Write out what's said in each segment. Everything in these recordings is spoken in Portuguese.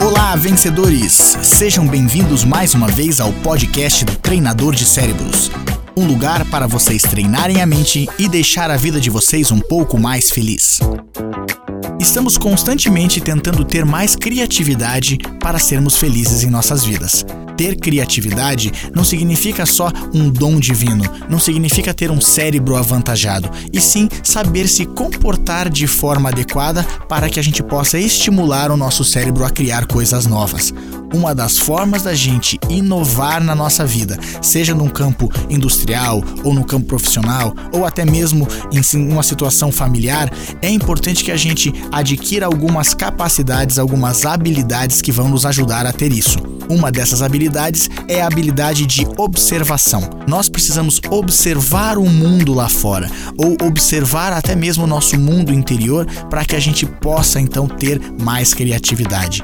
Olá, vencedores! Sejam bem-vindos mais uma vez ao podcast do Treinador de Cérebros. Um lugar para vocês treinarem a mente e deixar a vida de vocês um pouco mais feliz. Estamos constantemente tentando ter mais criatividade para sermos felizes em nossas vidas. Ter criatividade não significa só um dom divino, não significa ter um cérebro avantajado, e sim saber se comportar de forma adequada para que a gente possa estimular o nosso cérebro a criar coisas novas uma das formas da gente inovar na nossa vida, seja num campo industrial ou no campo profissional, ou até mesmo em uma situação familiar, é importante que a gente adquira algumas capacidades, algumas habilidades que vão nos ajudar a ter isso. Uma dessas habilidades é a habilidade de observação. Nós precisamos observar o mundo lá fora, ou observar até mesmo o nosso mundo interior, para que a gente possa então ter mais criatividade.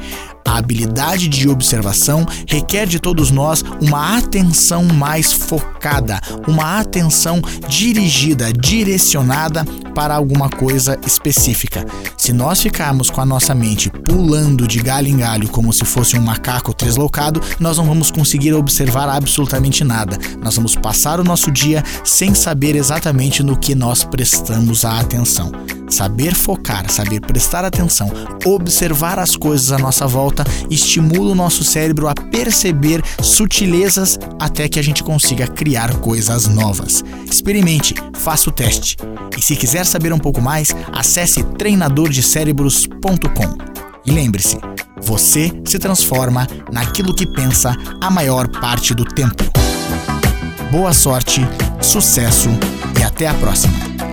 A habilidade de observação requer de todos nós uma atenção mais focada, uma atenção dirigida, direcionada para alguma coisa específica. Se nós ficarmos com a nossa mente pulando de galho em galho como se fosse um macaco deslocado, nós não vamos conseguir observar absolutamente nada. Nós vamos passar o nosso dia sem saber exatamente no que nós prestamos a atenção. Saber focar, saber prestar atenção, observar as coisas à nossa volta estimula o nosso cérebro a perceber sutilezas até que a gente consiga criar coisas novas. Experimente, faça o teste. E se quiser saber um pouco mais, acesse treinadordecerebros.com. E lembre-se, você se transforma naquilo que pensa a maior parte do tempo. Boa sorte, sucesso e até a próxima!